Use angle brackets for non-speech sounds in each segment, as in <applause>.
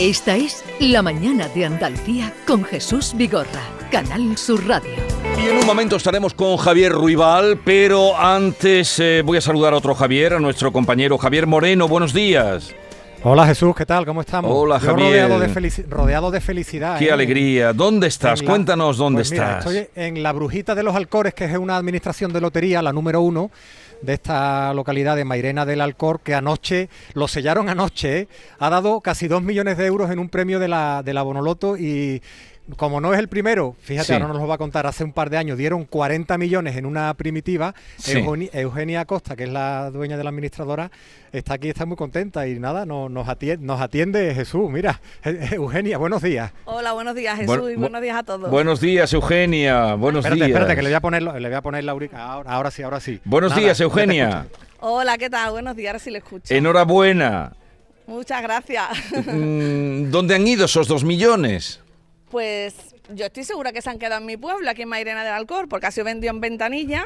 Esta es La Mañana de Andalucía con Jesús Vigorra, Canal Sur Radio. Y en un momento estaremos con Javier Ruibal, pero antes eh, voy a saludar a otro Javier, a nuestro compañero Javier Moreno. Buenos días. Hola Jesús, ¿qué tal? ¿Cómo estamos? Hola Javier. Rodeado de, felici- rodeado de felicidad. Qué ¿eh? alegría. ¿Dónde estás? La- Cuéntanos dónde Pues mira, estás. Estoy en la Brujita de los Alcores, que es una administración de lotería, la número uno de esta localidad de Mairena del Alcor, que anoche, lo sellaron anoche, ¿eh? ha dado casi dos millones de euros en un premio de la, de la Bonoloto y... Como no es el primero, fíjate, Sí. ahora nos lo va a contar, hace un par de años dieron 40 millones en una primitiva. Sí. Eugeni- Eugenia Costa, que es la dueña de la administradora, está aquí, está muy contenta y nada, no- nos, atiende, nos atiende Jesús. Mira, <laughs> Eugenia, buenos días. Hola, buenos días Jesús y bu- buenos días a todos. Buenos días, Eugenia. Buenos espérate, días. espérate, que le voy a poner, le voy a poner la. Ahora, ahora sí, ahora sí. Buenos Nada, días, Eugenia. Hola, ¿qué tal? Buenos días, ahora sí le escucho. Enhorabuena. Muchas gracias. Mm, ¿Dónde han ido esos dos millones? Pues yo estoy segura que se han quedado en mi pueblo, aquí en Mairena del Alcor, porque ha sido vendido en ventanilla.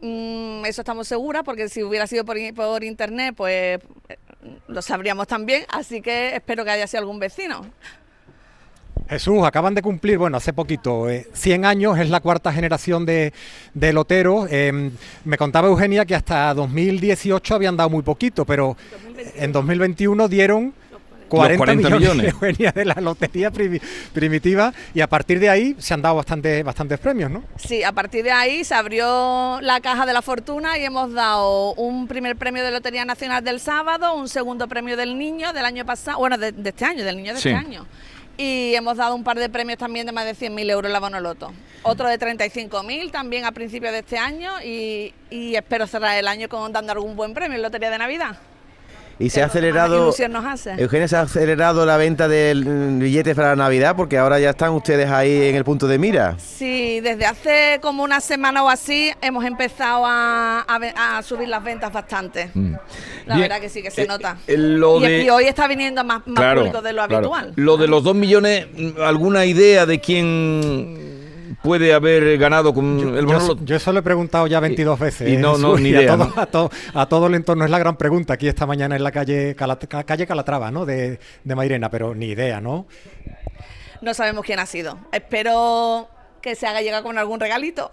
Mm, eso estamos seguras, porque si hubiera sido por, por internet, pues eh, lo sabríamos también. Así que espero que haya sido algún vecino. Jesús, acaban de cumplir, bueno, hace poquito, eh, 100 años, es la cuarta generación de, de loteros. Eh, me contaba Eugenia que hasta 2018 habían dado muy poquito, pero en 2021 dieron 40, 40 millones, <laughs> de la lotería primi- primitiva y a partir de ahí se han dado bastante, bastantes premios, ¿no? Sí, a partir de ahí se abrió la caja de la fortuna y hemos dado un primer premio de Lotería Nacional del sábado, un segundo premio del niño del año pasado, bueno, de, de este año, del niño de Sí. este año. Y hemos dado un par de premios también de más de 100.000 euros en la Bonoloto. Otro de 35.000 también a principios de este año y, y espero cerrar el año con dando algún buen premio en Lotería de Navidad. Y se ha acelerado, nos hace. Eugenia, se ha acelerado la venta del mm, billetes para la Navidad porque ahora ya están ustedes ahí en el punto de mira. Sí, desde hace como una semana o así hemos empezado a, a ve- a subir las ventas bastante. Mm. La Bien, verdad que sí, que se eh, nota. eh, lo y, de- y hoy está viniendo más, más Claro, público de lo claro. habitual. Lo de los dos millones, mm, ¿alguna idea de quién puede haber ganado con el Yo, Bonoloto? yo eso lo he preguntado ya 22 veces. y ¿eh, no- no, ni Y a idea, todo, ¿no? <laughs> a, todo, a todo el entorno es la gran pregunta aquí esta mañana en la calle, calle Calatrava, ¿no? De, de Mairena, pero ni idea, ¿no? No sabemos quién ha sido. Espero que se haga llegar con algún regalito.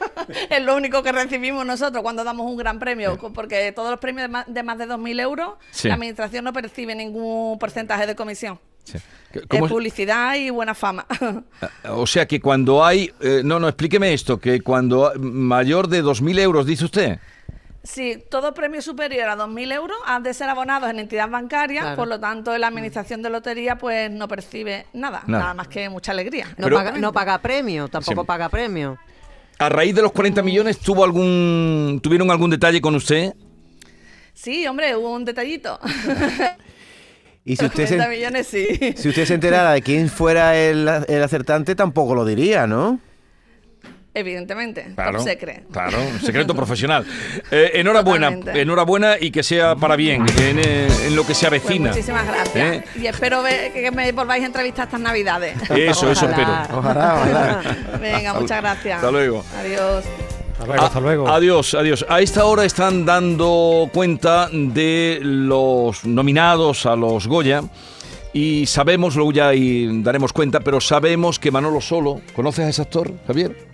<laughs> es lo único que recibimos nosotros cuando damos un gran premio, porque todos los premios de más de, más de 2.000 euros, Sí. la administración no percibe ningún porcentaje de comisión. Sí. Es ¿Cómo- publicidad y buena fama. <laughs> O sea que cuando hay... eh, no, no, explíqueme esto, que cuando mayor de 2.000 euros, dice usted. Sí, todo premio superior a 2.000 euros han de ser abonados en entidad bancaria, Claro. por lo tanto la administración de lotería pues no percibe nada, Nada. nada, más que mucha alegría. No, Pero- paga, no paga premio, tampoco Sí. paga premio. A raíz de los 40 millones, ¿tuvo algún, ¿tuvieron algún detalle con usted? Sí, hombre, hubo un detallito. <laughs> Y si usted, 40 se, millones sí. si usted se enterara de quién fuera el, el acertante, tampoco lo diría, ¿no? Evidentemente, top secret. Claro, secreto profesional. Eh, enhorabuena, Totalmente. enhorabuena y que sea para bien en, eh, en lo que se Pues avecina. muchísimas gracias. ¿Eh? Y espero ver- que me volváis a entrevistar estas navidades. Eso, eso espero. Ojalá, ojalá. Venga, muchas gracias. hasta luego. Adiós. Hasta luego, hasta Ah, luego. Adiós, adiós. A esta hora están dando cuenta de los nominados a los Goya. Y sabemos, luego ya y daremos cuenta, pero sabemos que Manolo Solo, ¿conoces a ese actor, Javier?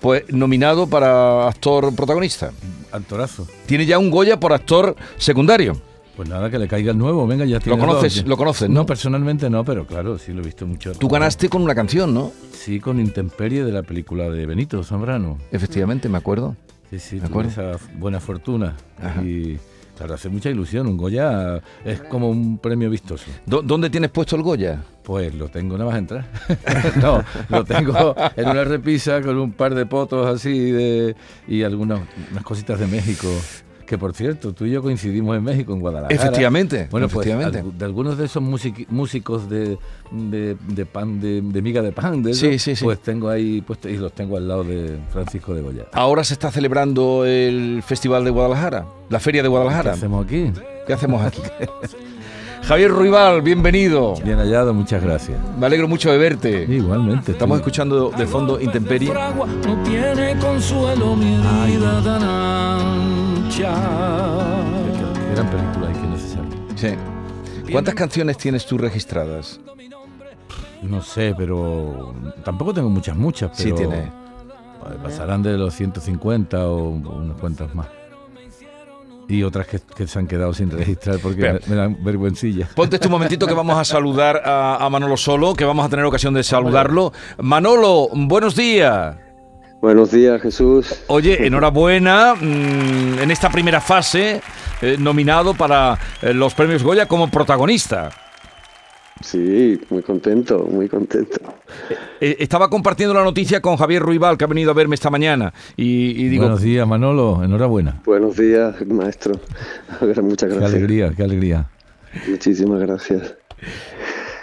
Pues nominado para actor protagonista. Actorazo. Tiene ya un Goya por actor secundario. Pues nada, que le caiga el nuevo, venga, ya tiene conoces- dos. lo conoces, no? No, personalmente no, pero claro, sí lo he visto mucho. Tú ganaste con una canción, ¿no? Sí, con Intemperie de la película de Benito Zambrano. Efectivamente, me acuerdo. Sí, sí, tuve acuerdo. esa buena fortuna. Ajá. Y claro, hace mucha ilusión. Un Goya es como un premio vistoso. ¿Dó- ¿Dónde tienes puesto el Goya? Pues lo tengo nada más entrar. <laughs> no, lo tengo en una repisa con un par de fotos así de, y algunas unas cositas de México. Que por cierto, tú y yo coincidimos en México, en Guadalajara. Efectivamente, Bueno, pues efectivamente. algu- de algunos de esos músicos de, de, de pan, de, de miga de pan, de Sí, sí, sí. pues tengo ahí puestos y los tengo al lado de Francisco de Goya. Ahora se está celebrando el Festival de Guadalajara, la Feria de ¿Qué Guadalajara. hacemos aquí? ¿Qué hacemos aquí? <laughs> Javier Ruibal, bienvenido. Bien hallado, muchas gracias. Me alegro mucho de verte. Igualmente. Estamos escuchando de fondo Intemperie. no tiene consuelo mi vida tan ancha. Gran película y qué necesario. Sí. ¿Cuántas canciones tienes tú registradas? No sé, pero tampoco tengo muchas, muchas, Sí, pero tiene. pues, pasarán de los 150 o unas cuantas más. Y otras que, que se han quedado sin registrar porque me, me dan vergüencilla. Ponte este momentito que vamos a saludar a, a Manolo Solo, que vamos a tener ocasión de saludarlo. Manolo, buenos días. Buenos días, Jesús. Oye, enhorabuena mm, en esta primera fase, eh, nominado para eh, los premios Goya como protagonista. Sí, muy contento, muy contento. Eh, estaba compartiendo la noticia con Javier Ruibal, que ha venido a verme esta mañana, y, y digo, Buenos días, Manolo. Enhorabuena. Buenos días, maestro. <laughs> Muchas Qué gracias. alegría, qué alegría. Muchísimas gracias.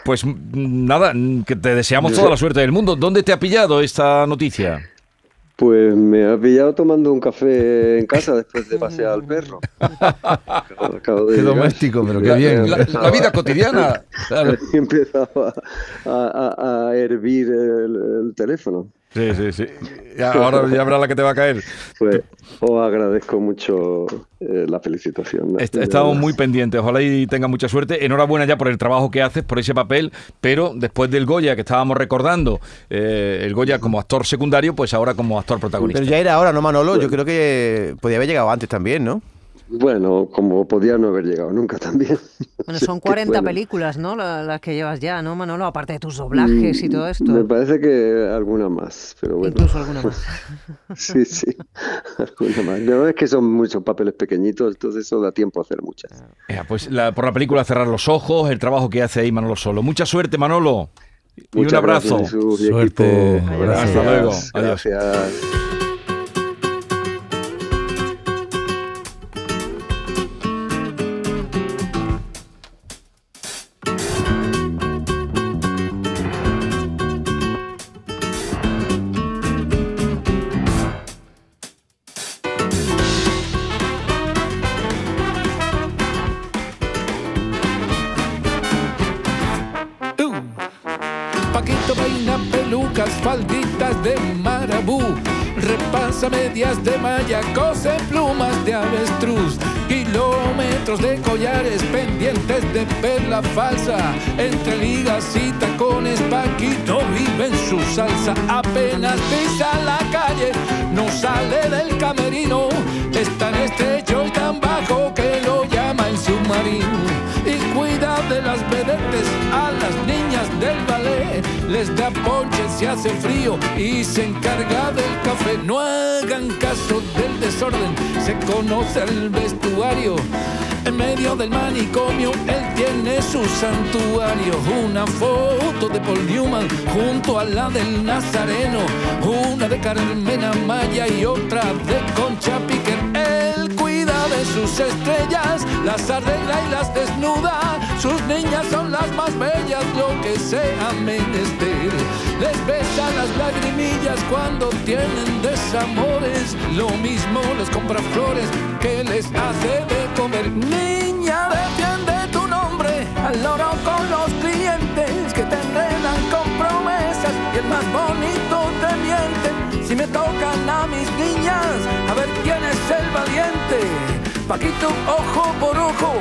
pues nada, que te deseamos toda la suerte del mundo. ¿Dónde te ha pillado esta noticia? Pues me ha pillado tomando un café en casa después de pasear al perro. Acabo- <laughs> acabo de Qué llegar. doméstico, pero qué bien. La, la vida cotidiana. <laughs> Claro. Empezaba a, a- a hervir el, el teléfono. Sí, sí, sí. Ya, ahora ya verás la que te va a caer. Pues os agradezco mucho eh, la felicitación. Est- Estamos muy pendientes, ojalá y tenga mucha suerte. Enhorabuena ya por el trabajo que haces, por ese papel, pero después del Goya que estábamos recordando, eh, el Goya como actor secundario, pues ahora como actor protagonista. Pero ya era ahora, ¿no, Manolo? Yo creo que podía haber llegado antes también, ¿no? Bueno, como podía no haber llegado nunca también. Bueno, son que 40 bueno. películas, ¿no? La- Las que llevas ya, ¿no, Manolo? Aparte de tus doblajes y todo esto. Mm, Me parece que alguna más, pero bueno. Incluso alguna más. <laughs> Sí, sí, <laughs> alguna más. No, es que son muchos papeles pequeñitos, entonces eso da tiempo a hacer muchas. Ya, pues la- por la película Cerrar los Ojos, el trabajo que hace ahí Manolo Solo. Mucha suerte, Manolo. Y un Muchas abrazo. gracias, Jesús y Suerte. Abrazo. Hasta luego. Adiós. Gracias. Repasa medias de malla, cose plumas de avestruz. Kilómetros de collares pendientes de perla falsa. Entre ligas y tacones, Paquito vive en su salsa. Apenas pisa la calle, no sale del camerino. Es tan estrecho y tan bajo que lo llama el submarino. Y cuida de las vedetes a las niñas del ballet. Les da ponche si hace frío y se encarga del café. No hagan caso del desorden, se conoce el vestuario. En medio del manicomio, él tiene su santuario. Una foto de Paul Newman junto a la del Nazareno. Una de Carmen Amaya y otra de Concha sus estrellas, las arregla y las desnuda. Sus niñas son las más bellas, lo que sea menester. Les besa las lagrimillas cuando tienen desamores. Lo mismo les compra flores que les hace de comer. Niña, defiende tu nombre al loro con los clientes que te enredan con promesas y el más bonito te miente. Si me tocan a mis niñas, a ver quién es el valiente. Paquito, ojo por ojo,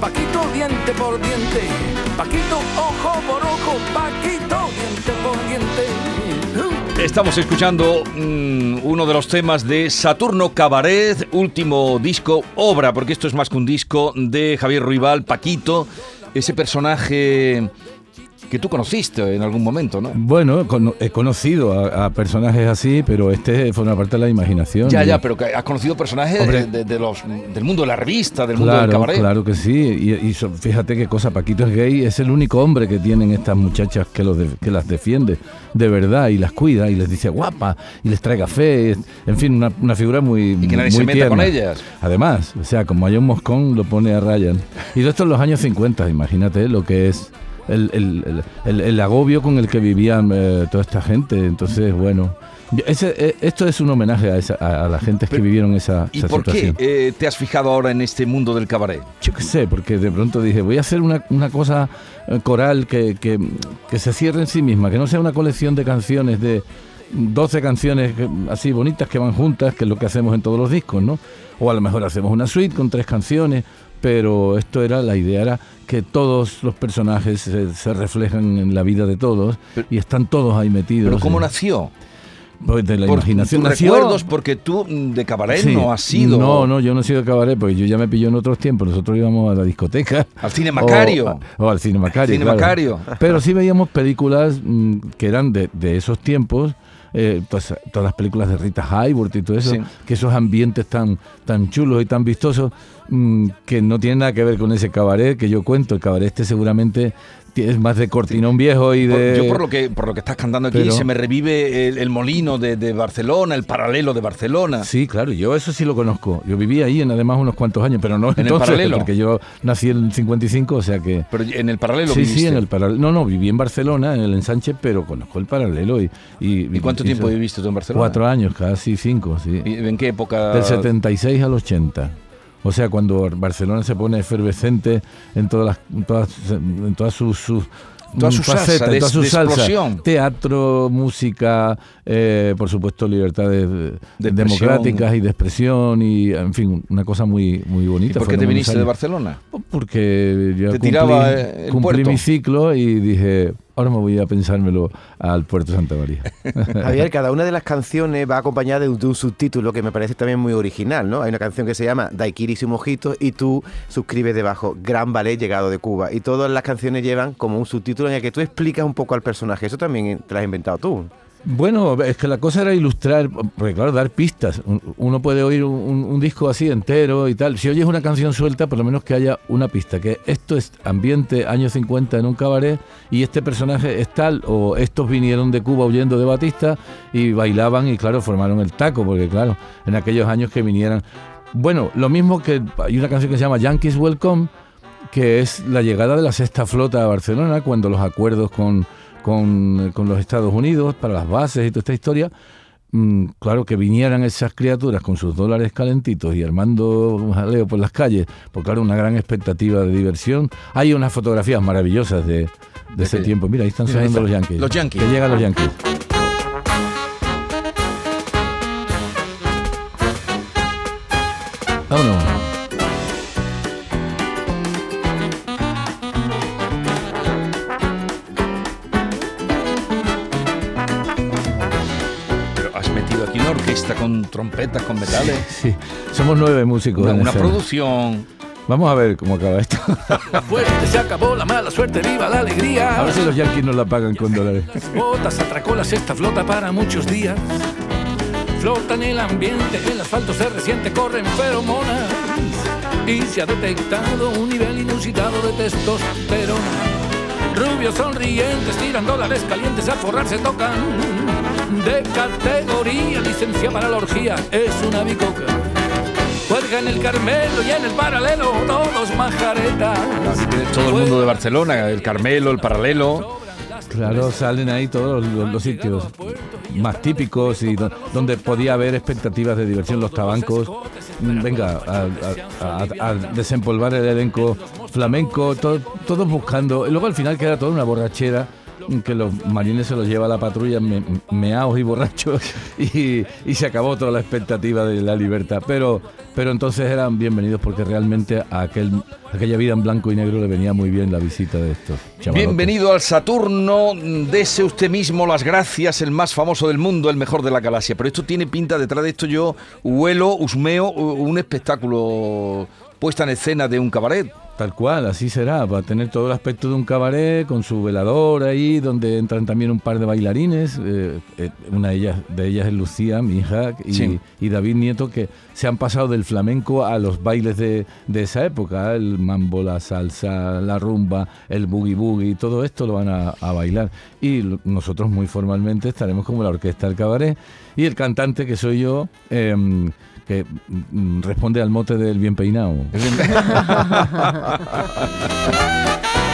Paquito, diente por diente. Paquito, ojo por ojo, Paquito, diente por diente. Estamos escuchando mm, uno de los temas de Saturno Cabaret, último disco, obra, porque esto es más que un disco, de Javier Ruibal, Paquito, ese personaje que tú conociste en algún momento, ¿no? Bueno, he conocido a, a personajes así, pero este forma parte de la imaginación. Ya, Y- ya, pero que has conocido personajes de, de los, del mundo de la revista, del mundo del Claro, cabaret. claro que sí. Y, y so- fíjate qué cosa, Paquito es gay, es el único hombre que tienen estas muchachas que, los de- que las defiende de verdad y las cuida y les dice guapa y les trae café. En fin, una, una figura muy. Y que nadie muy se meta con ellas. Además, o sea, como hay un moscón, lo pone a Ryan. Y todo esto en los años 50, imagínate lo que es. El, el- el- el- agobio con el que vivían eh, toda esta gente. Entonces, bueno, ese- eh, esto es un homenaje a, esa- a, a la gente que vivieron esa, ¿Y esa por qué eh, te has fijado ahora en este mundo del cabaret? Yo qué sé, porque de pronto dije, voy a hacer una, una cosa coral que, que- que se cierre en sí misma, que no sea una colección de canciones de, 12 canciones así bonitas que van juntas, que es lo que hacemos en todos los discos, ¿no? O a lo mejor hacemos una suite con tres canciones, pero esto era, la idea era que todos los personajes se, se reflejan en la vida de todos y están todos ahí metidos. ¿Pero cómo en- nació? pues de la Por imaginación tus nació. recuerdos, porque tú mm, de cabaret Sí. no has sido... No, no, yo no he sido de cabaret, porque yo ya me pilló en otros tiempos. Nosotros íbamos a la discoteca. Al cine Macario. O, o al cine Macario. Cine claro. Macario. Pero sí veíamos películas mm, que eran de, de esos tiempos. eh, pues, todas las películas de Rita Hayworth y todo eso, Sí. que esos ambientes tan, tan chulos y tan vistosos, mm, que no tienen nada que ver con ese cabaret que yo cuento. El cabaret este seguramente es más de cortinón viejo y de... yo por lo que por lo que estás cantando aquí Pero- se me revive el, el molino de, de Barcelona, el paralelo de Barcelona. Sí, claro, yo eso sí lo conozco. Yo viví ahí en además unos cuantos años, pero no ¿En el paralelo? porque yo nací en el 55, o sea que... Pero en el paralelo Sí, viviste. sí, en el paralelo. No, no, viví en Barcelona, en el ensanche, pero conozco el paralelo. ¿Y, y, ¿Y cuánto tiempo viviste tú en Barcelona? Cuatro años, casi cinco, sí. ¿Y ¿En qué época? Del 76 al 80. O sea, cuando Barcelona se pone efervescente en todas las, en todas, en todas sus, sus Toda su salsa, de- de salsas. explosión. Teatro, música, eh, por supuesto libertades De democráticas y de expresión y, en fin, una cosa muy, muy ¿Y bonita. por qué te viniste de. Barcelona? Porque yo Te cumplí, tiraba, el cumplí puerto. mi ciclo y dije, ahora me voy a pensármelo al puerto Santa María. <laughs> Javier, cada una de las canciones va acompañada de un, subtítulo que me parece también muy original, ¿no? Hay una canción que se llama Daiquiris y Mojitos y tú suscribes debajo Gran Ballet llegado de Cuba. Y todas las canciones llevan como un subtítulo en el que tú explicas un poco al personaje. Eso también te lo has inventado tú. Bueno, es que la cosa era ilustrar, porque claro, dar pistas. Un- Uno puede oír un, un- un disco así entero y tal. Si oyes una canción suelta, por lo menos que haya una pista, que esto es ambiente años 50 en un cabaret y este personaje es tal, o estos vinieron de Cuba huyendo de Batista y bailaban y claro, formaron el taco, porque claro, en aquellos años que vinieran... Bueno, lo mismo que hay una canción que se llama Yankees Welcome, que es la llegada de la sexta flota a Barcelona, cuando los acuerdos con, con, con los Estados Unidos para las bases y toda esta historia, mm, claro que vinieran esas criaturas con sus dólares calentitos y armando un jaleo por las calles, pues claro, una gran expectativa de diversión. Hay unas fotografías maravillosas de, de ese tiempo. Mira, ahí están Mira, ahí sonando está. los Yankees. Los Yankees. Que llegan los Yankees. Vámonos. Con trompetas, con metales. Sí, somos nueve músicos. Una, una producción. Vamos a ver cómo acaba esto. <laughs> Fuerte se acabó la mala suerte, viva la alegría. A ver si los Yankees nos la pagan con dólares. botas atracó la sexta flota para muchos días. Flota en el ambiente, el asfalto se resiente, corren feromonas. Y se ha detectado un nivel inusitado de testosterona. Rubios sonrientes tiran dólares calientes a forrarse tocan. De categoría, licencia para la orgía, es una bicoca. Juega en el Carmelo y en el paralelo, todos majaretas. Todo el mundo de Barcelona, el Carmelo, el Paralelo. Claro, salen ahí todos los, sitios más típicos y do- donde podía haber expectativas de diversión, los tabancos. Mm, Venga, a, a- a- a desempolvar el elenco flamenco, todo- todos buscando. Y luego al final queda toda una borrachera que los marines se los lleva la patrulla me- meaos y borrachos <laughs> y, y se acabó toda la expectativa de la libertad. Pero, pero entonces eran bienvenidos porque realmente a aquel, aquella vida en blanco y negro le venía muy bien la visita de estos chavalotes. Bienvenido al Saturno, dese usted mismo las gracias, el más famoso del mundo, el mejor de la galaxia. Pero esto tiene pinta, detrás de esto yo huelo, husmeo, un espectáculo puesta en escena de un cabaret. Tal cual, así será, va a tener todo el aspecto de un cabaret con su velador ahí, donde entran también un par de bailarines, eh, eh, una de ellas, de ellas es Lucía, mi hija, y, Sí. y David Nieto, que se han pasado del flamenco a los bailes de, de esa época, el mambo, la salsa, la rumba, el boogie boogie, todo esto lo van a, a bailar. Y nosotros muy formalmente estaremos como la orquesta del cabaret, y el cantante que soy yo... que mm, responde al mote del bien peinado. <laughs>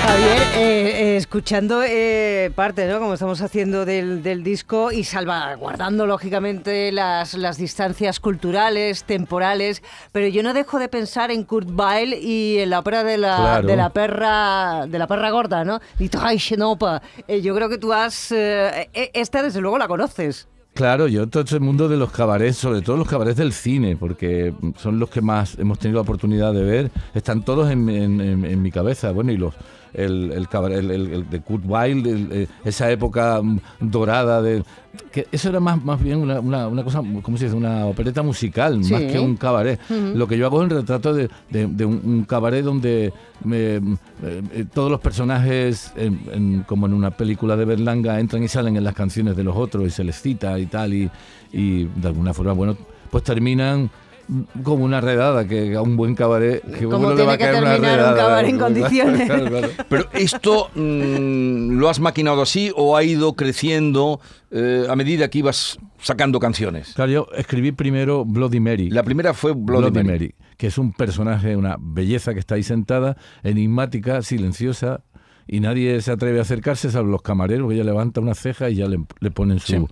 Javier, eh, eh, escuchando eh, parte, ¿no? Como estamos haciendo del, del disco y salvaguardando, lógicamente, las, las distancias culturales, temporales, pero yo no dejo de pensar en Kurt Weill y en la ópera de la, Claro. de la perra de la perra gorda, ¿no? Eh, yo creo que tú has... eh, esta, desde luego, la conoces. Claro, yo todo ese mundo de los cabarets, sobre todo los cabarets del cine, porque son los que más hemos tenido la oportunidad de ver, están todos en, en- en- en mi cabeza. Bueno, y los el, el cabaret el, el- de Kurt Weill, eh, esa época mm, dorada de que eso era más, más bien una, una, una cosa, ¿cómo se dice? Una opereta musical, más que un cabaret. Lo que yo hago es un retrato de, de- de un, un cabaret donde me- eh, eh, todos los personajes, en- en- como en una película de Berlanga, entran y salen en las canciones de los otros y se les cita y tal, y, y de alguna forma, bueno, pues terminan como una redada, que a un buen cabaret, que Como uno le va a que caer una terminar un redada. cabaret en Claro, condiciones. claro, claro. Pero esto mm, lo has maquinado así o ha ido creciendo eh, a medida que ibas sacando canciones. Claro, yo escribí primero Bloody Mary. La primera fue Bloody, Bloody Mary. Mary, que es un personaje, una belleza que está ahí sentada, enigmática, silenciosa, y nadie se atreve a acercarse, salvo los camareros, que ella levanta una ceja y ya le, le ponen su, Sí.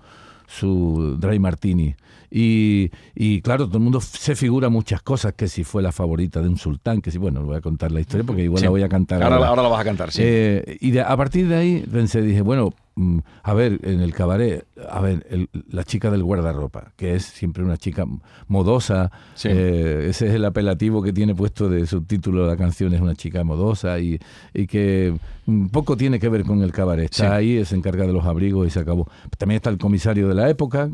su dry martini. Y, y claro, todo el mundo se figura muchas cosas, que si fue la favorita de un sultán, que si, bueno, no voy a contar la historia porque igual Sí. la voy a cantar Ahora, ahora. ahora la vas a cantar, sí. Eh, y de- a partir de ahí pensé, dije, bueno, a ver, en el cabaret, a ver, el- la chica del guardarropa, que es siempre una chica modosa, Sí. eh, ese es el apelativo que tiene puesto de subtítulo de la canción, es una chica modosa y, y que mm, poco tiene que ver con el cabaret. Está Sí. ahí, se encarga de los abrigos y se acabó. También está el comisario de la época,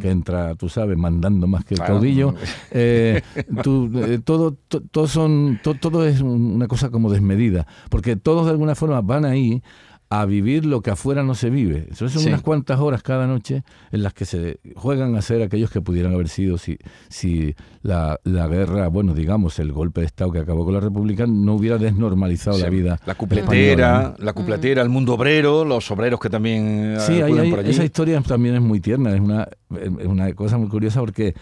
que entra, tú sabes, mandando más que el Claro. caudillo. <laughs> Eh, tú, eh, todo, to- todo, son, to- todo es un- una cosa como desmedida, porque todos de alguna forma van ahí a vivir lo que afuera no se vive. Eso son Sí. unas cuantas horas cada noche en las que se juegan a ser aquellos que pudieran haber sido si, si la, la guerra, bueno, digamos, el golpe de Estado que acabó con la República no hubiera desnormalizado la vida. La española, cupletera, la cupletera, el mundo obrero, los obreros que también eh, Sí, ahí- acuden ahí- por allí. esa historia también es muy tierna, es una, es una cosa muy curiosa porque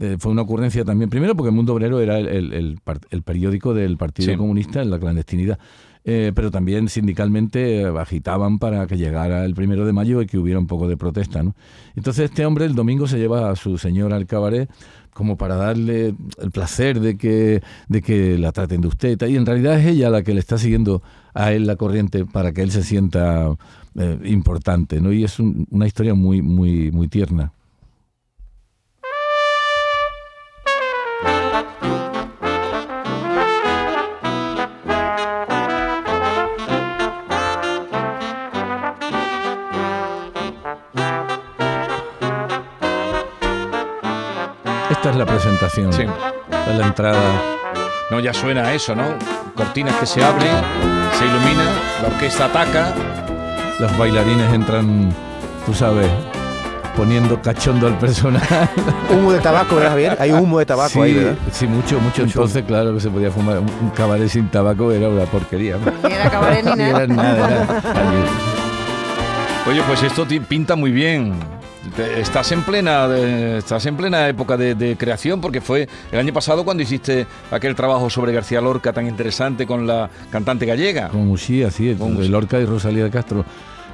eh, fue una ocurrencia también, primero porque el Mundo Obrero era el, el- el par- el periódico del Partido Sí. Comunista en la clandestinidad, eh, pero también sindicalmente agitaban para que llegara el primero de mayo y que hubiera un poco de protesta. ¿no? Entonces este hombre el domingo se lleva a su señora al cabaret como para darle el placer de que, de que la traten de usted. Y en realidad es ella la que le está siguiendo a él la corriente para que él se sienta eh, importante, ¿no? Y es un- una historia muy, muy, muy tierna. Es la presentación. Sí. Esta es la entrada. No, ya suena eso, ¿no? Cortinas que se abren, se iluminan, la orquesta ataca. Los bailarines entran, tú sabes, poniendo cachondo al personaje. <laughs> Humo de tabaco, ¿verdad, Javier? Hay humo de tabaco sí, ahí, ¿verdad? sí, mucho, mucho. Entonces, claro que se podía fumar. Un cabaret sin tabaco era una porquería. Ni era cabaret ni <laughs> Ni nada. era <laughs> nada, era- Oye, pues esto pinta muy bien. Estás en plena, estás en plena época de, de creación porque fue el año pasado cuando hiciste aquel trabajo sobre García Lorca tan interesante con la cantante gallega. Con Uxía, sí, Con de. Lorca y Rosalía de Castro.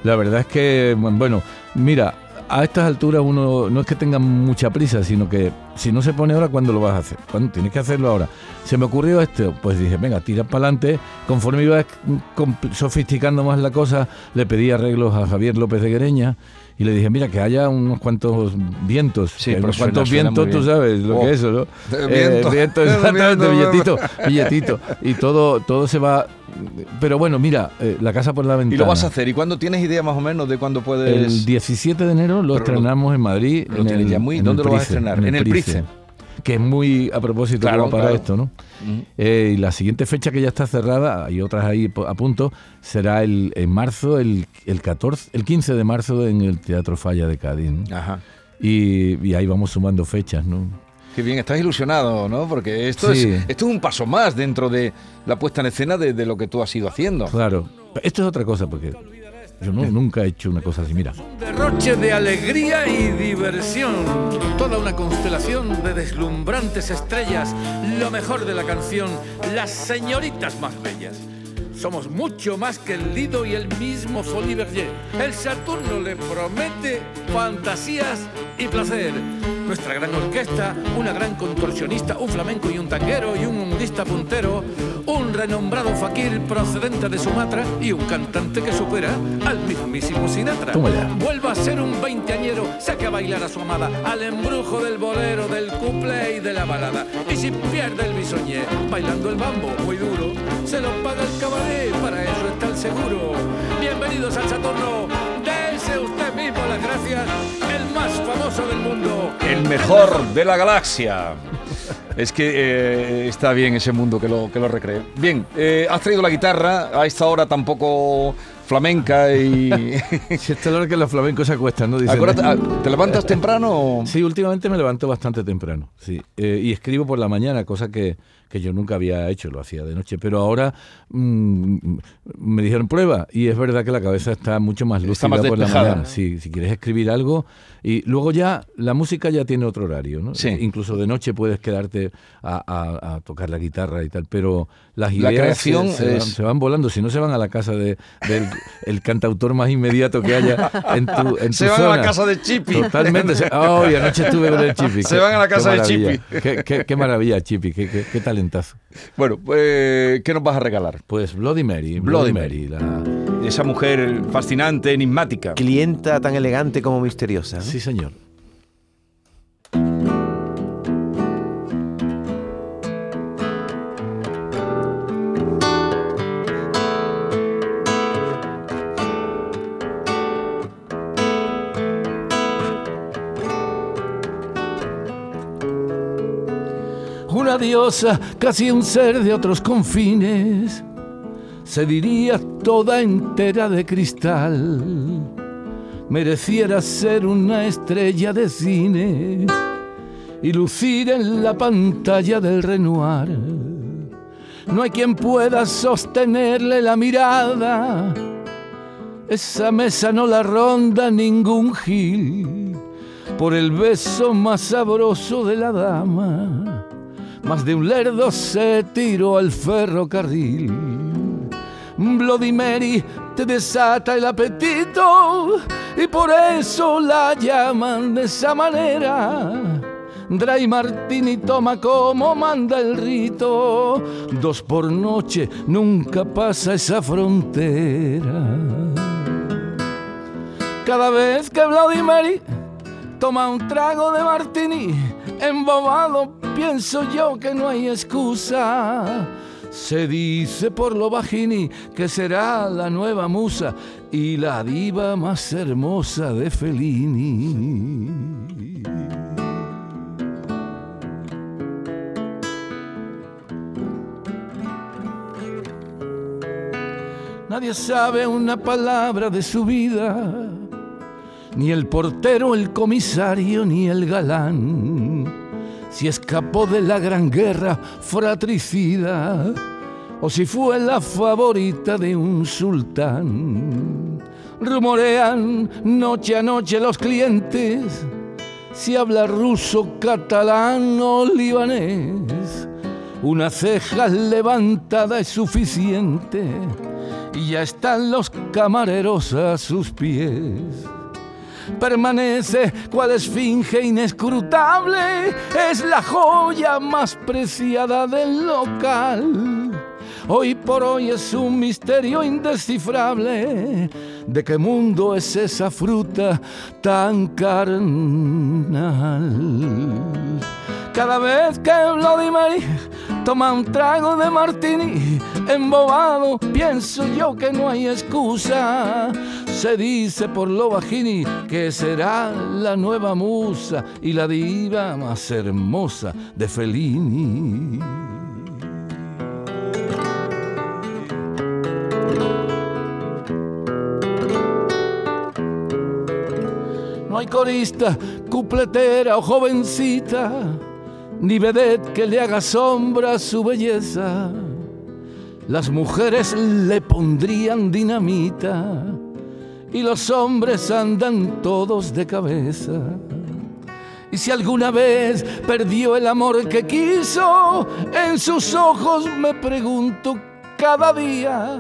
La verdad es que, bueno, mira, a estas alturas uno no es que tenga mucha prisa, sino que si no se pone ahora, ¿cuándo lo vas a hacer? ¿Cuándo? Tienes que hacerlo ahora. Se me ocurrió esto, pues dije, venga, tira para adelante. Conforme iba sofisticando más la cosa, le pedí arreglos a Javier López de Guereña y le dije, mira, que haya unos cuantos vientos. Sí, unos suena- cuantos suena vientos, tú sabes lo Oh. que es eso, ¿no? Eh, Eh, viento. viento, Viento, <laughs> exactamente, billetito, <laughs> billetito. Y todo, todo se va. Pero bueno, mira, eh, la casa por la ventana. Y lo vas a hacer. ¿Y cuándo tienes idea más o menos de cuándo puedes...? El 17 de enero lo Pero lo- estrenamos en Madrid. lo en el- ya muy- en ¿dónde el lo vas a estrenar? En el Price. Que es muy a propósito Claro, para claro. esto, ¿no? Eh, y la siguiente fecha que ya está cerrada, hay otras ahí a punto, será el, en marzo, el, el 14, el 15 de marzo en el Teatro Falla de Cádiz. ¿no? Ajá. Y, y ahí vamos sumando fechas, ¿no? Qué bien, estás ilusionado, ¿no? Porque esto, Sí. es, esto es un paso más dentro de la puesta en escena de, de lo que tú has ido haciendo. Claro. Esto es otra cosa, porque yo no- nunca he hecho una cosa así. Mira, Derroche de alegría y diversión. Toda una constelación de deslumbrantes estrellas. Lo mejor de la canción. Las señoritas más bellas. Somos mucho más que el Lido y el mismo Folies-Berger. El Saturno le promete fantasías y placer. Nuestra gran orquesta, una gran contorsionista, un flamenco y un tanguero y un mundista puntero, un renombrado fakir procedente de Sumatra y un cantante que supera al mismísimo Sinatra. Vuelva a ser un veinteañero, saque a bailar a su amada, al embrujo del bolero, del couple y de la balada. Y si pierde el bisoñé, bailando el bambo muy duro, se lo paga el cabaret, para eso está el seguro. Bienvenidos al Saturno, dése usted mismo las gracias, el más famoso del mundo. El mejor de la galaxia. Es que eh, está bien ese mundo que lo, que. Bien, eh, has traído la guitarra, a esta hora tampoco flamenca y... <laughs> Si esta es la hora que los flamencos se acuestan, ¿no? Dicen, ah, ¿Te levantas temprano? o- Sí, últimamente me levanto bastante temprano, sí. Eh, y escribo por la mañana, cosa que, que yo nunca había hecho, lo hacía de noche. Pero ahora mm, me dijeron prueba, y es verdad que la cabeza está mucho más lúcida Está más por la mañana. Sí, si quieres escribir algo, y luego ya la música ya tiene otro horario, ¿no? Sí. Incluso de noche puedes quedarte a, a- a tocar la guitarra y tal, pero las La ideas creación se, se van, es- se van volando, si no se van a la casa de, del el cantautor más inmediato que haya en tu, en <laughs> tu Se van a la casa de Chipi. Totalmente. se- Oh, y anoche estuve con el Chipi. <laughs> Se Qué- van a la casa de. Chipi. Qué, qué- qué maravilla, Chipi. Qué, qué- qué talentazo. Bueno, pues, ¿qué nos vas a regalar? Pues Bloody Mary. Bloody Bloody, Mary. la- Esa mujer fascinante, enigmática. Clienta tan elegante como misteriosa. ¿no? Sí, señor. Una diosa, casi un ser de otros confines, se diría toda entera de cristal. Mereciera ser una estrella de cine y lucir en la pantalla del Renoir. No hay quien pueda sostenerle la mirada. Esa mesa no la ronda ningún gil por el beso más sabroso de la dama. Más de un lerdo se tiró al ferrocarril. Bloody Mary te desata el apetito y por eso la llaman de esa manera. Dry Martini toma como manda el rito. Dos por noche nunca pasa esa frontera. Cada vez que Bloody Mary toma un trago de martini, embobado pienso yo que no hay excusa. Se dice por lo bajini que será la nueva musa y la diva más hermosa de Fellini. Nadie sabe una palabra de su vida, ni el portero, el comisario, ni el galán. Si escapó de la gran guerra fratricida, o si fue la favorita de un sultán. Rumorean noche a noche los clientes, si habla ruso, catalán o libanés. Una ceja levantada es suficiente y ya están los camareros a sus pies. Permanece cual esfinge inescrutable, es la joya más preciada del local. Hoy por hoy es un misterio indescifrable de qué mundo es esa fruta tan carnal. Cada vez que Bloody Mary toma un trago de martini, embobado, pienso yo que no hay excusa. Se dice por lo bajini que será la nueva musa y la diva más hermosa de Fellini. No hay corista, cupletera o jovencita, ni vedette que le haga sombra su belleza. Las mujeres le pondrían dinamita y los hombres andan todos de cabeza. Y si alguna vez perdió el amor que quiso, en sus ojos me pregunto cada día.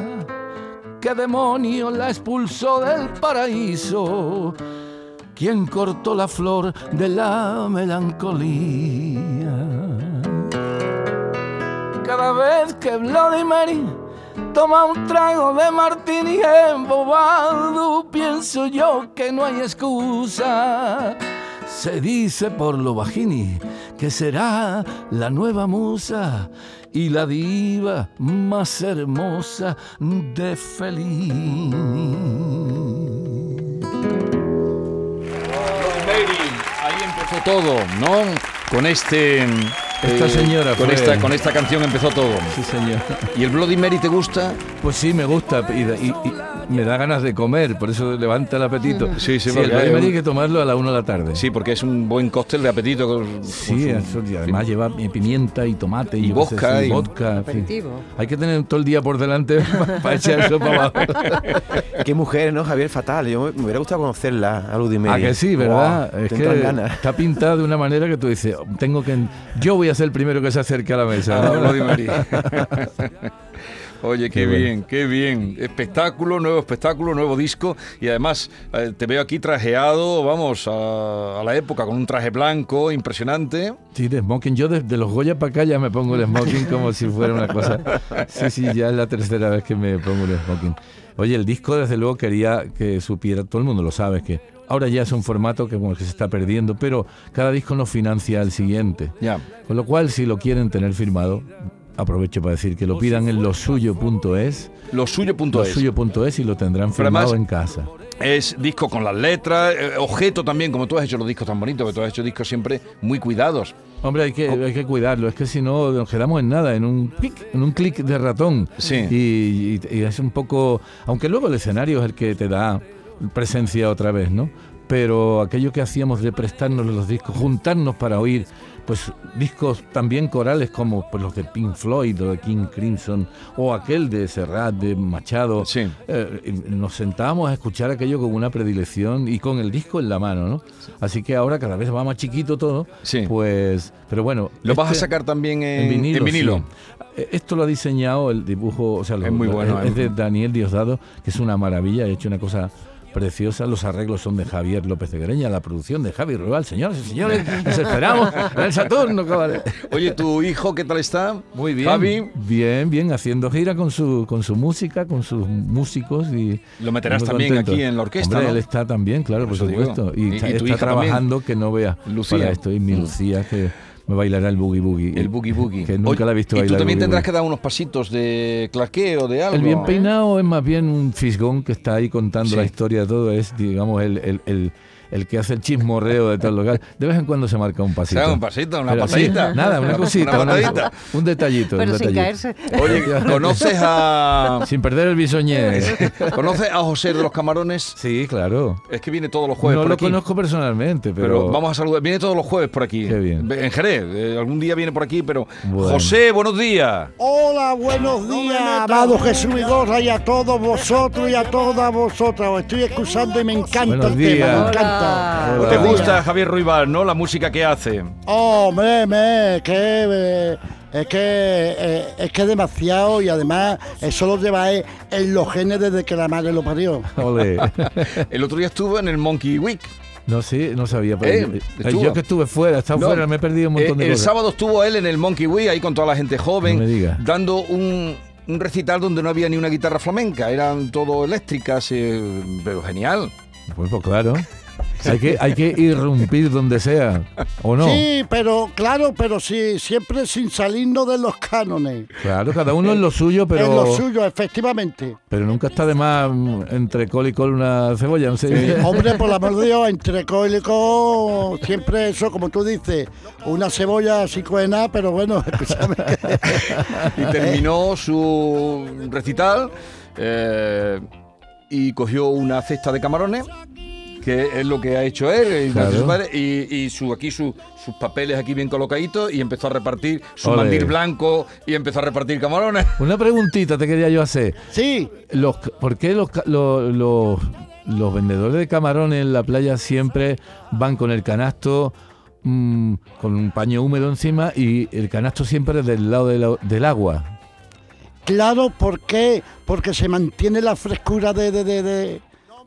¿Qué demonio la expulsó del paraíso? ¿Quién cortó la flor de la melancolía? Cada vez que Bloody Mary toma un trago de martini embobado, pienso yo que no hay excusa. Se dice por lo bajini que será la nueva musa y la diva más hermosa de Feliz. Todo, ¿no? Con este... Esta eh, señora con fue- esta, con esta canción empezó todo. Sí, señor. ¿Y el Bloody Mary te gusta? Pues sí, me gusta y, y- y me da ganas de comer, por eso levanta el apetito. Sí, sí, el porque Bloody hay hay que tomarlo a la una de la tarde. Sí, porque es un buen cóctel de apetito. con- Sí, con su- eso, y además lleva pimienta y tomate y, vodka sí, y- vodka. Hay que tener todo el día por delante <laughs> para echar eso para abajo. <laughs> Qué mujer, ¿no? Javier Fatal. Yo me, hubiera gustado conocerla a Ludi Ah, que sí, ¿verdad? Es que ganas. está pintada de una manera que tú dices, tengo que... Yo voy a ser el primero que se acerque a la mesa. ¿no? <laughs> Oye, qué, bien, qué bien. Espectáculo, nuevo espectáculo, nuevo disco. Y además eh, te veo aquí trajeado, vamos, a, a la época, con un traje blanco impresionante. Sí, de smoking. Yo desde los Goya para acá ya me pongo el smoking como si fuera una cosa. Sí, sí, ya es la tercera vez que me pongo el smoking. Oye, el disco desde luego quería que supiera, todo el mundo lo sabe, que ahora ya es un formato que se está perdiendo, pero cada disco nos financia el siguiente. Ya. Con lo cual, si lo quieren tener firmado, aprovecho para decir que lo pidan en losuyo.es, Lo suyo.es. losuyo.es y lo tendrán además- firmado en casa. Es disco con las letras, eh, objeto también, como tú has hecho los discos tan bonitos, que tú has hecho discos siempre muy cuidados. Hombre, hay que, hay que cuidarlo, es que si no nos quedamos en nada, en un clic, en un clic de ratón. Sí. Y, y- y es un poco, aunque luego el escenario es el que te da presencia otra vez, ¿no? Pero aquello que hacíamos de prestarnos los discos, juntarnos para oír, pues discos también corales como pues, los de Pink Floyd o de King Crimson o aquel de Serrat, de Machado. Sí. Eh, nos sentábamos a escuchar aquello con una predilección y con el disco en la mano, ¿no? Así que ahora cada vez va más chiquito todo, Sí. pues, pero bueno. Lo vas a este- sacar también en, en vinilo. en vinilo. Eh, Esto lo ha diseñado el dibujo, o sea, lo- muy lo- bueno, es, es de Daniel Diosdado, que es una maravilla, ha hecho una cosa preciosa. Los arreglos son de Javier López de Greña, la producción de Javi Rural. Señoras y señores, <laughs> nos esperamos en el Saturno, caballero. Oye, ¿tu hijo qué tal está? Muy bien. Javi, Bien, bien, haciendo gira con su, con su música, con sus músicos y... Lo meterás también contento. aquí en la orquesta, Hombre, ¿no? él está también, claro, por supuesto. Y- Y, y está, trabajando que no vea Lucía. para esto. Y mi Mm. Lucía, que me bailará el boogie boogie. el boogie boogie. Que nunca Oye, la he visto Y bailar tú también boogie tendrás boogie. que dar unos pasitos de claqueo, de algo. El bien ¿eh? peinado es más bien un fisgón que está ahí contando Sí. la historia de todo. Es, digamos, el, el, el, el que hace el chismorreo de todo el local. De vez en cuando se marca un pasito. sea, un pasito, una Pero sí, patadita. nada, una cosita. Una patadita. un detallito. Pero un sin detallito. caerse. Oye, <laughs> ¿conoces a Sin perder el bisoñé. <laughs> ¿conoces a José de los Camarones? sí, claro. Es que viene todos los jueves no por lo aquí. conozco personalmente, pero, Pero vamos a saludar. Viene todos los jueves por aquí. Qué bien. En Jerez. eh, algún día viene por aquí, pero. Bueno. José, buenos días. Hola, buenos días, amado Jesús Vigorra y a todos vosotros y a todas vosotras. Os estoy escuchando y me encanta Buenos el tema, días. me Hola. encanta. Hola. ¿Te gusta. Javier Ruibal, no? La música que hace. Hombre, me, que eh, es que eh, es que es demasiado y además eso lo lleváis en los genes desde que la madre lo parió. Ole. <laughs> El otro día estuvo en el Monkey Week. No, sí, no sabía. pero Eh, yo- estuvo. yo que estuve fuera, estaba No, fuera, me he perdido un montón Eh, de el cosas. sábado estuvo él en el Monkey Week, ahí con toda la gente joven, No me digas. dando un, un recital donde no había ni una guitarra flamenca, eran todo eléctricas, eh, pero genial. Pues, pues claro. Hay que, hay que irrumpir donde sea, ¿o no? Sí, pero claro, pero sí, siempre sin salirnos de los cánones. Claro, cada uno en lo suyo, pero, En lo suyo, efectivamente. pero nunca está de más mm, entre col y col una cebolla, no sé. Hombre, por el amor de Dios, entre col y col, siempre eso, como tú dices, una cebolla así coena, pero bueno, <laughs> escúchame. Y terminó su recital eh, y cogió una cesta de camarones, que es lo que ha hecho él, y, Claro. su padre, y- y su, aquí su- sus papeles aquí bien colocaditos, y empezó a repartir su mandil blanco y empezó a repartir camarones. <laughs> Una preguntita te quería yo hacer. Sí, Los, ¿Por qué los, los, los- los vendedores de camarones en la playa siempre van con el canasto mm, con un paño húmedo encima y el canasto siempre del lado del, del agua? Claro, ¿por qué? Porque se mantiene la frescura de, de- de- de-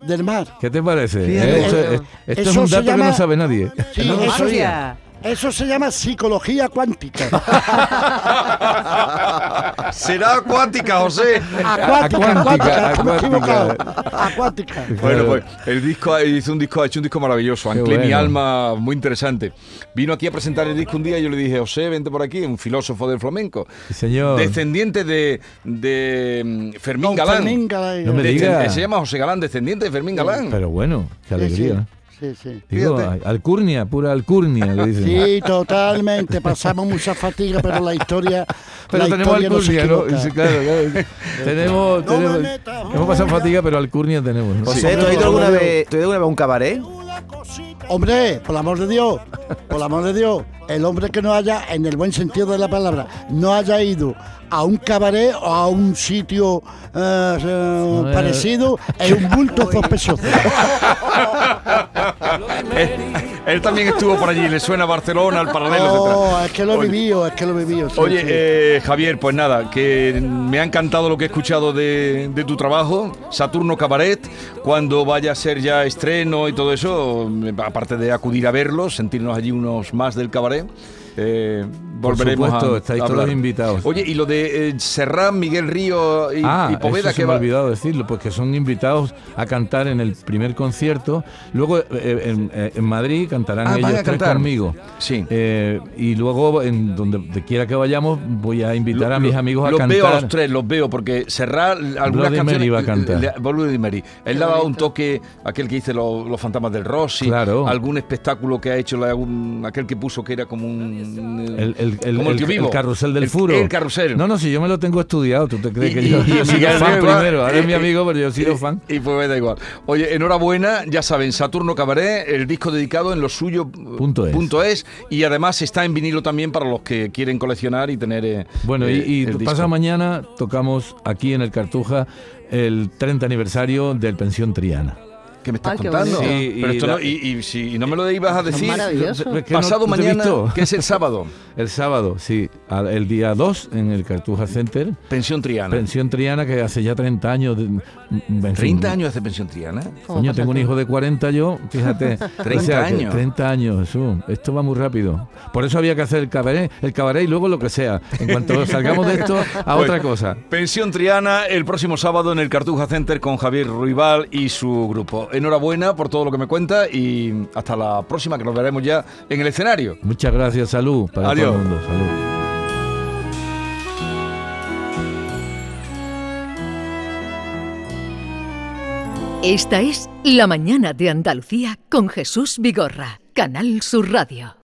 del mar. ¿Qué te parece? Eh, esto, Eh, esto es un dato que no sabe nadie. Sí, No lo eso, sabía. Eso se llama psicología cuántica. <laughs> Será acuática, José. Acuática, Acuántica, acuática, acuática. Acuática. Bueno, pues el disco hizo un disco, ha hecho un disco maravilloso, mi bueno. alma, muy interesante. Vino aquí a presentar el disco un día y yo le dije, José, vente por aquí, un filósofo del flamenco. Sí, señor. Descendiente de, de mm, Fermín Don Galán. Fermín Galán. No me diga. Se llama José Galán, descendiente de Fermín Galán. Pero bueno, qué Sí, alegría. Sí, sí. Digo, Fíjate. alcurnia, pura alcurnia, le dicen. Sí, totalmente. Pasamos mucha fatiga, pero la historia. <laughs> Pero la tenemos historia alcurnia, ¿no? claro, claro. <laughs> tenemos, No me tenemos- metas, hemos pasado fatiga, pero alcurnia tenemos. ¿no? José, ¿tú has ido alguna vez, ¿tú has ido alguna vez a un cabaret? Hombre, por el amor de Dios, por el amor de Dios, el hombre que no haya, en el buen sentido de la palabra, no haya ido a un cabaret o a un sitio eh, eh, parecido, es un bulto <laughs> sospechoso. Él, él también estuvo por allí, le suena Barcelona, al paralelo. Oh, es que lo he vivido, es que lo he vivido. sí, Oye, sí. eh, Javier, pues nada, que me ha encantado lo que he escuchado de, de tu trabajo, Saturno Cabaret, cuando vaya a ser ya estreno y todo eso, aparte de acudir a verlo, sentirnos allí unos más del cabaret. Eh, Por volveremos supuesto, a, estáis a todos invitados. Oye, y lo de eh, Serrat, Miguel Río y, ah, y Poveda, eso se que me ha va. olvidado decirlo, porque son invitados a cantar en el primer concierto. Luego eh, en, eh, en Madrid cantarán Ah, ellos a tres cantar. conmigo. Sí. Eh, y luego, en donde de quiera que vayamos, voy a invitar a Lo- mis lo- amigos a los cantar. veo a los tres, los veo, porque Serrat, algunas Bloody canciones... Mary va a cantar. le- Bloody Mary. Él le ha dado un toque, aquel que dice los, los fantasmas del Rossi, Claro. algún espectáculo que ha hecho, la- un- aquel que puso que era como un... El, el- el- como el- vivo. el carrusel del El- furo. El, carrusel. No, no, si yo me lo tengo estudiado, tú te crees Y- que y- yo, y- <laughs> yo he y sido Miguel fan primero. Ahora es mi y- amigo, pero yo he sido y- fan. Y pues me da igual. Oye, enhorabuena, ya saben, Saturno Cabaret, el disco dedicado en lo suyo Punto es. punto es, y además está en vinilo también para los que quieren coleccionar y tener eh, Bueno, eh, y, y el disco. pasado mañana tocamos aquí en el Cartuja el 30 aniversario del Pensión Triana. ¿Qué me estás Ay, contando? Sí, Pero y esto la- no, y, y si no me lo ibas a decir, que pasado no mañana, que es el sábado, <laughs> El sábado, sí, al- el día 2 en el Cartuja Center. Pensión Triana. Pensión Triana que hace ya 30 años. de- en fin, 30 años hace Pensión Triana. Coño, tengo un hijo de 40 yo, fíjate. <laughs> 30 que años. 30 años, Jesús. Esto va muy rápido. Por eso había que hacer el cabaret, el cabaret y luego lo que sea. En cuanto <laughs> salgamos de esto, a Pues, otra cosa. Pensión Triana el próximo sábado en el Cartuja Center con Javier Ruibal y su grupo. Enhorabuena por todo lo que me cuenta y hasta la próxima que nos veremos ya en el escenario. Muchas gracias, salud para Adiós. todo el mundo. Salud. Esta es La mañana de Andalucía con Jesús Vigorra, Canal Sur Radio.